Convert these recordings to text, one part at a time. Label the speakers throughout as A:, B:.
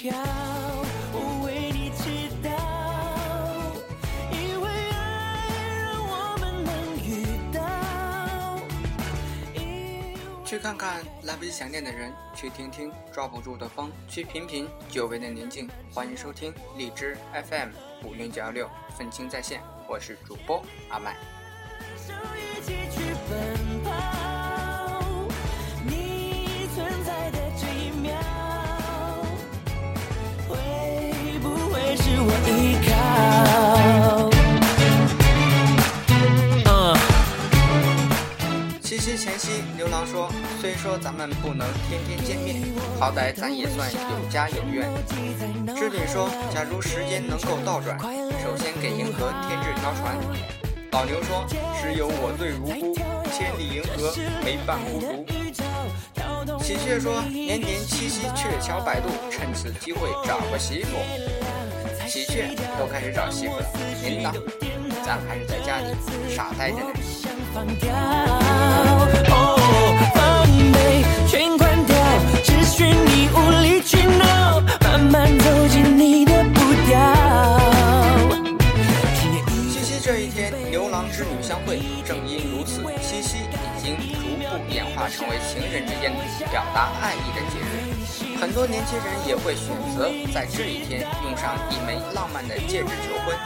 A: 跳，为你祈祷，因为爱让我们能遇到。
B: 去看看来不及想念的人，去听听抓不住的风，去品品久违的宁静。欢迎收听荔枝 FM 五零九幺六，愤青在线，我是主播阿麦。
A: 手一起去奔
B: 七前夕，牛郎说：“虽说咱们不能天天见面，好歹咱也算有家有院。”织女说：“假如时间能够倒转，首先给银河添置条船。”老牛说：“只有我最无辜，千里银河陪伴孤独。”喜鹊说：“年年七夕鹊桥摆渡，趁此机会找个媳妇。”喜鹊都开始找媳妇了，您呢？咱还是在家里傻呆着呢。
A: 放掉，哦，防备全关掉，只许你无理取闹，慢慢走进你的步调。
B: 七夕这一天，牛郎织女相会，正因如此，七夕已经逐步演化成为情人之间表达爱意的节日。很多年轻人也会选择在这一天用上一枚浪漫的戒指求婚，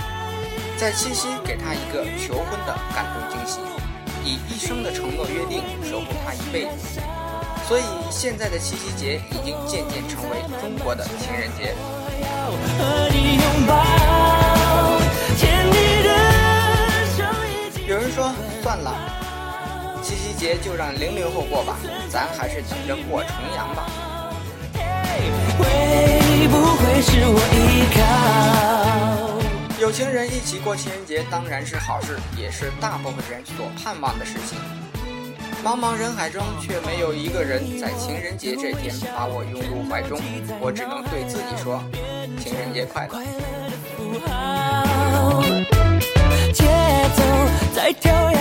B: 在七夕给他一个求婚的感动惊喜，以一生的承诺约定守护他一辈子。所以现在的七夕节已经渐渐成为中国的情人节。有人说算了，七夕节就让零零后过吧，咱还是等着过重阳吧。
A: 会不会是我依靠？
B: 有情人一起过情人节当然是好事，也是大部分人所盼望的事情。茫茫人海中，却没有一个人在情人节这天把我拥入怀中，我只能对自己说：情人节快乐。
A: 节奏在跳跃。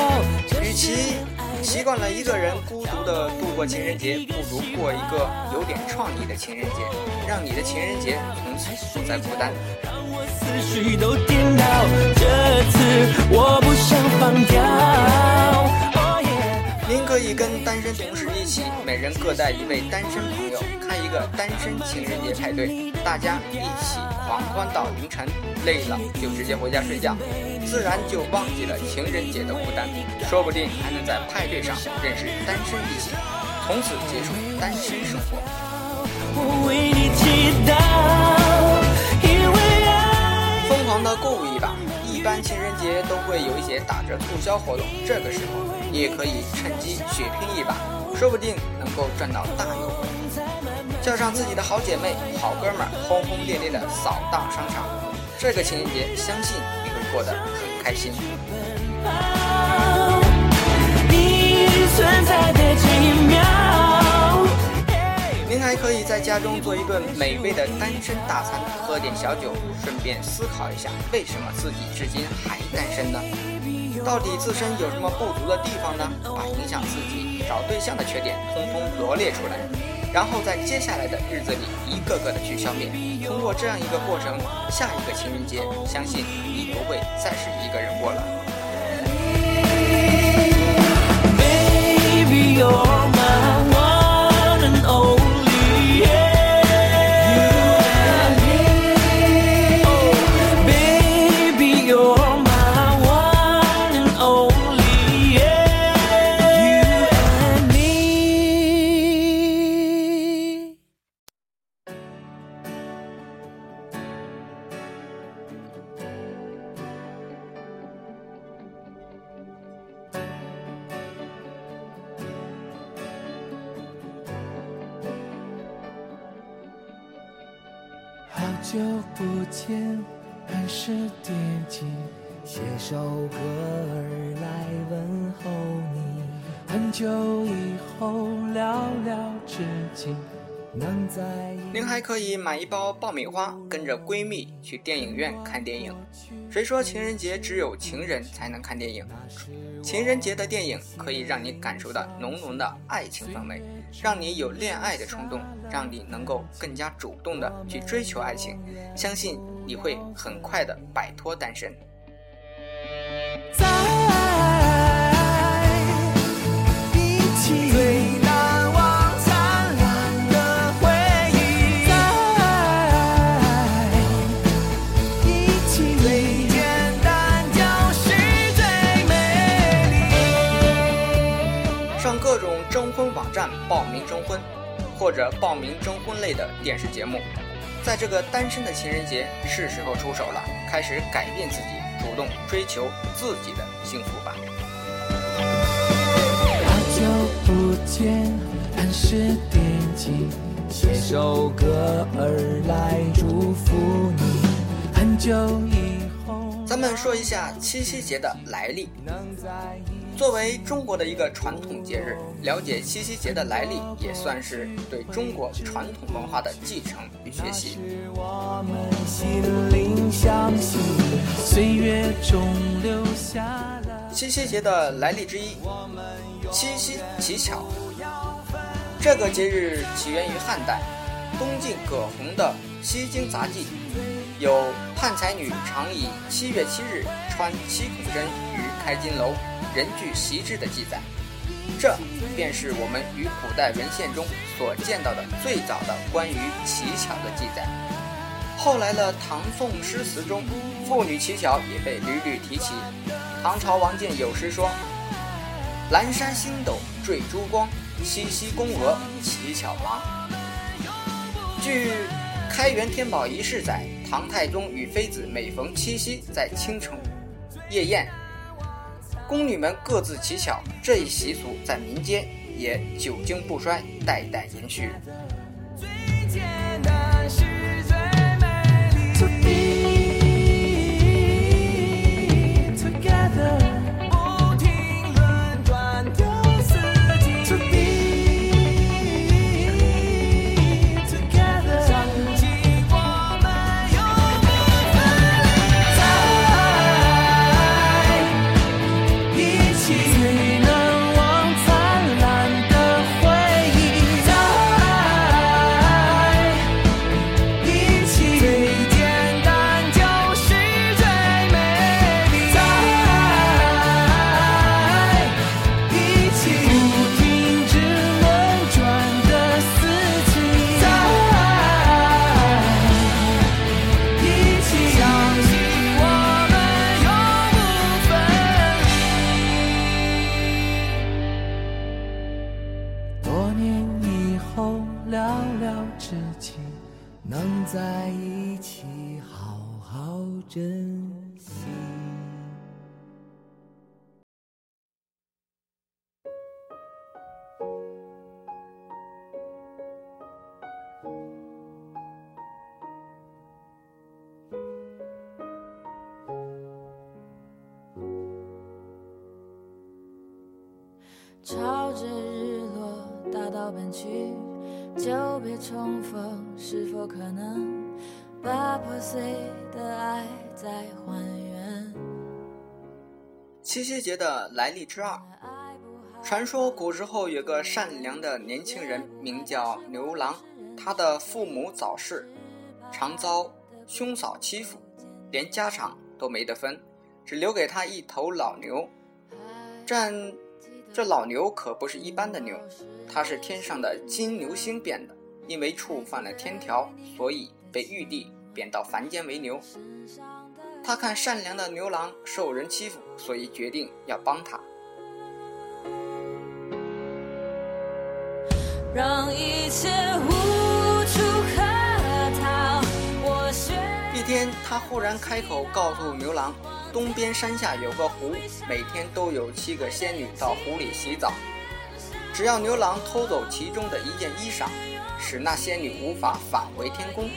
B: 与其习惯了一个人孤独的度过情人节，不如过一个有点创意的情人节，让你的情人节从此不再孤单。
A: 让我思绪都颠倒，这次我不想放掉。Oh yeah
B: 您可以跟单身同事一起，每人各带一位单身朋友，开一个单身情人节派对，大家一起狂欢到凌晨，累了就直接回家睡觉，自然就忘记了情人节的孤单，说不定还能在派对上认识单身异性，从此结束单身生活。
A: 我为你祈祷，
B: 狂的购物一把，一般情人节都会有一些打折促销活动，这个时候你也可以趁机血拼一把，说不定能够赚到大优惠。叫上自己的好姐妹、好哥们儿，轰轰烈烈的扫荡商场，这个情人节相信你会过得很开心。
A: 你存在的这一秒。
B: 您还可以在家中做一顿美味的单身大餐，喝点小酒，顺便思考一下为什么自己至今还单身呢？到底自身有什么不足的地方呢？把影响自己找对象的缺点通通罗列出来，然后在接下来的日子里一个个的去消灭。通过这样一个过程，下一个情人节，相信你不会再是一个人过了。
C: 好久不见，很是惦记，写首歌儿来问候你。很久以后寥寥知己，能在一
B: 您还可以买一包爆米花，跟着闺蜜去电影院看电影。谁说情人节只有情人才能看电影？情人节的电影可以让你感受到浓浓的爱情氛围，让你有恋爱的冲动，让你能够更加主动的去追求爱情。相信你会很快的摆脱单身。
C: 在一起最难忘灿烂的回忆，在一起最简单就是最美丽。
B: 上各种征婚网站报名征婚，或者报名征婚类的电视节目。在这个单身的情人节，是时候出手了，开始改变自己，主动追求自己的幸福吧。
C: 好久不见，很是惦记，写首歌儿来祝福你。很久以后，
B: 咱们说一下七夕节的来历。
C: 能在一
B: 作为中国的一个传统节日，了解七夕节的来历，也算是对中国传统文化的继承与学习。
C: 是我们心灵相惜，岁月中留下了。
B: 七夕节的来历之一，七夕乞巧。这个节日起源于汉代，东晋葛洪的《西京杂记》有汉才女常以七月七日穿七孔针于开金楼，人具习之的记载。这便是我们与古代文献中所见到的最早的关于乞巧的记载。后来的唐宋诗词中，妇女乞巧也被屡屡提起。唐朝王建有诗说：“阑珊星斗缀珠光，七夕宫娥乞巧郎。”据《开元天宝遗事》载，唐太宗与妃子每逢七夕在京城夜宴，宫女们各自乞巧，这一习俗在民间也久经不衰，代代延续。
C: 最简单是最美丽。
D: 朝着日落大道奔去，久别重逢，是否可能把破碎的爱再还原？
B: 七夕节的来历之二，传说古时候有个善良的年轻人，名叫牛郎。他的父母早逝，常遭兄嫂欺负，连家产都没得分，只留给他一头老牛。这这老牛可不是一般的牛，它是天上的金牛星变的。因为触犯了天条，所以被玉帝贬到凡间为牛。他看善良的牛郎受人欺负，所以决定要帮他。
D: 让一切无处可逃。我学
B: 一天，他忽然开口告诉牛郎，东边山下有个湖，每天都有七个仙女到湖里洗澡。只要牛郎偷走其中的一件衣裳，使那仙女无法返回天宫，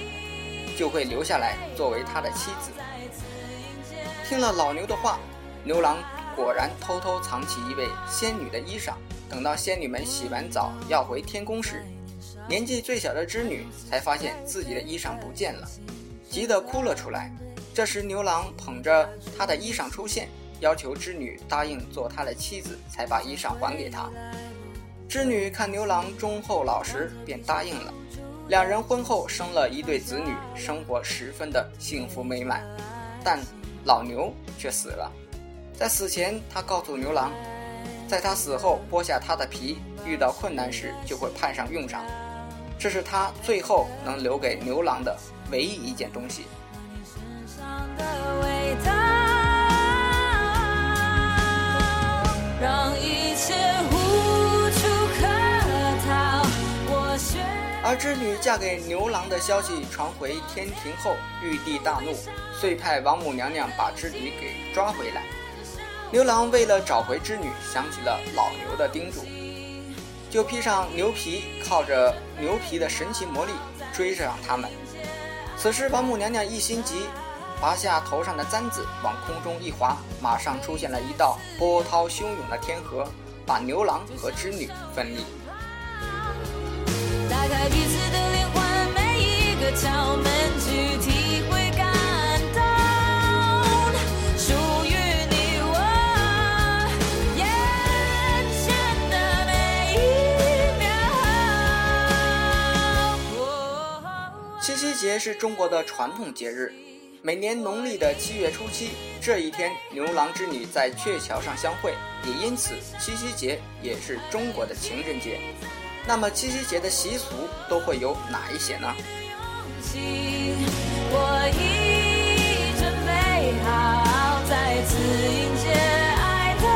B: 就会留下来作为他的妻子。听了老牛的话，牛郎果然偷偷藏起一位仙女的衣裳。等到仙女们洗完澡要回天宫时，年纪最小的织女才发现自己的衣裳不见了，急得哭了出来。这时牛郎捧着他的衣裳出现，要求织女答应做他的妻子，才把衣裳还给他。织女看牛郎忠厚老实，便答应了。两人婚后生了一对子女，生活十分的幸福美满。但老牛却死了，在死前，他告诉牛郎，在他死后剥下他的皮，遇到困难时就会派上用场。这是他最后能留给牛郎的唯一一件东西。而织女嫁给牛郎的消息传回天庭后，玉帝大怒，遂派王母娘娘把织女给抓回来。牛郎为了找回织女，想起了老牛的叮嘱，就披上牛皮，靠着牛皮的神奇魔力追上他们。此时王母娘娘一心急，拔下头上的簪子，往空中一划，马上出现了一道波涛汹涌的天河，把牛郎和织女分离。
D: 打开彼此的灵魂，每一个窍门去体会感动，属于你我眼前的每一秒。
B: 七夕节是中国的传统节日，每年农历的七月初七这一天，牛郎织女在鹊桥上相会，也因此七夕节也是中国的情人节。那么七夕节的习俗都会有哪一些呢？
D: 我已准备好再次迎接爱的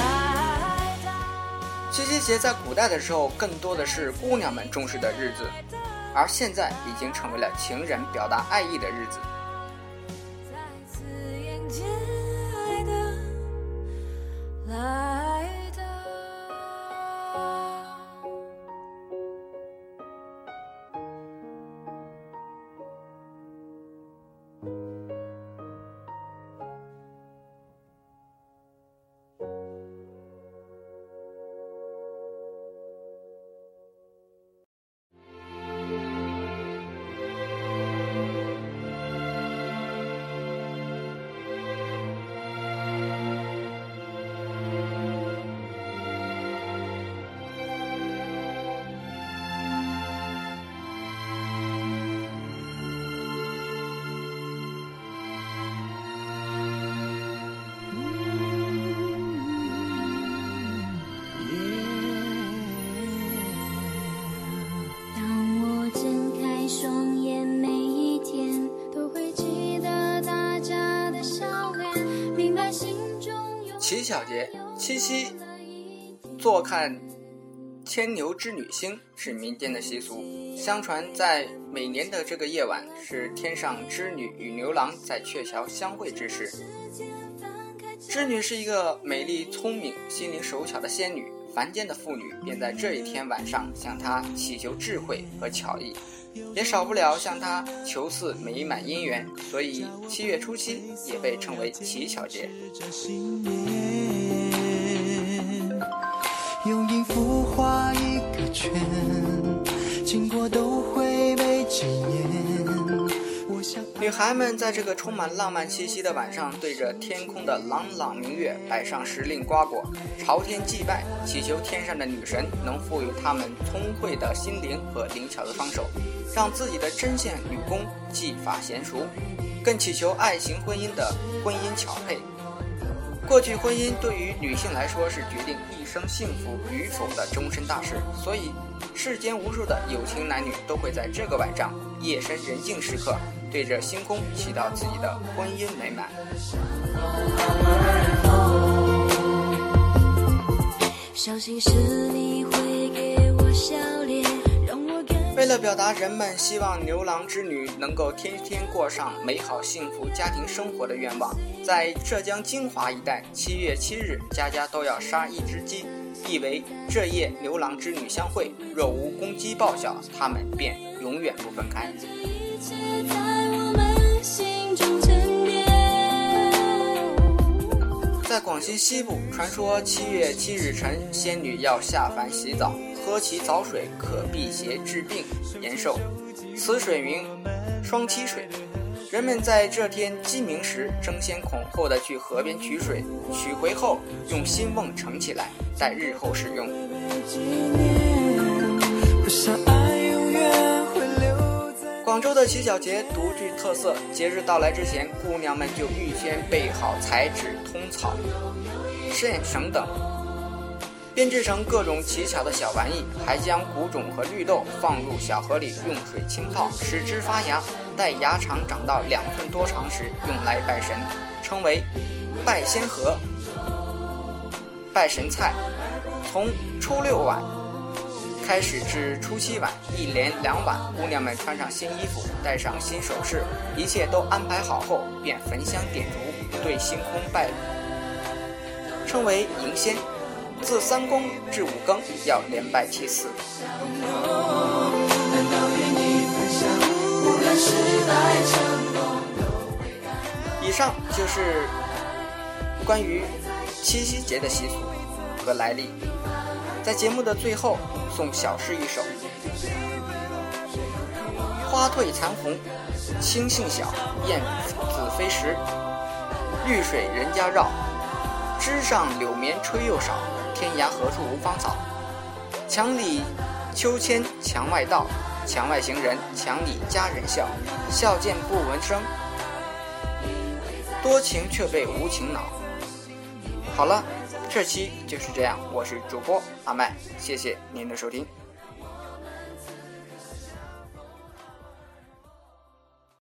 D: 来到。
B: 七夕节在古代的时候，更多的是姑娘们重视的日子，而现在已经成为了情人表达爱意的日子。
E: 有
B: 乞巧节，七夕坐看牵牛织女星是民间的习俗。相传在每年的这个夜晚，是天上织女与牛郎在鹊桥相会之时。织女是一个美丽、聪明、心灵手巧的仙女，凡间的妇女便在这一天晚上向她祈求智慧和巧艺，也少不了向她求赐美满姻缘，所以七月初七也被称为乞巧节。
C: 用音符画一个圈，经过都会被纪念。
B: 女孩们在这个充满浪漫气息的晚上，对着天空的朗朗明月摆上时令瓜果，朝天祭拜，祈求天上的女神能赋予她们聪慧的心灵和灵巧的双手，让自己的针线女工技法娴熟，更祈求爱情婚姻的婚姻巧配。过去婚姻对于女性来说是决定一生幸福与否的终身大事，所以世间无数的有情男女都会在这个晚上夜深人静时刻，对着星空祈祷自己的婚姻美满。
E: 相信是你
B: 为了表达人们希望牛郎织女能够天天过上美好幸福家庭生活的愿望，在浙江金华一带，七月七日，家家都要杀一只鸡，意为这夜牛郎织女相会，若无公鸡报晓，他们便永远不分开。
E: 在我们心中沉淀。
B: 在广西西部，传说七月七日晨，仙女要下凡洗澡，喝其早水可辟邪治病延寿，此水名双七水。人们在这天鸡鸣时争先恐后的去河边取水，取回后用新瓮盛起来，待日后使用。广州的乞巧节独具特色，节日到来之前，姑娘们就预先备好彩纸、通草、线绳等，编织成各种奇巧的小玩意，还将谷种和绿豆放入小河里，用水浸泡，使之发芽。待芽长长到两寸多长时，用来拜神，称为拜仙河、拜神菜。从初六晚开始至初七晚，一连两晚，姑娘们穿上新衣服，戴上新首饰，一切都安排好后，便焚香点烛，对星空拜，称为迎仙。自三更至五更，要连拜七次。以上就是关于七夕节的习俗和来历。在节目的最后，送小诗一首：花褪残红，青杏小，燕子飞时。绿水人家绕，枝上柳绵吹又少。天涯何处无芳草？墙里秋千墙外道。墙外行人，墙里佳人笑，笑见不闻声。多情却被无情恼。好了，这期就是这样，我是主播阿麦，谢谢您的收听。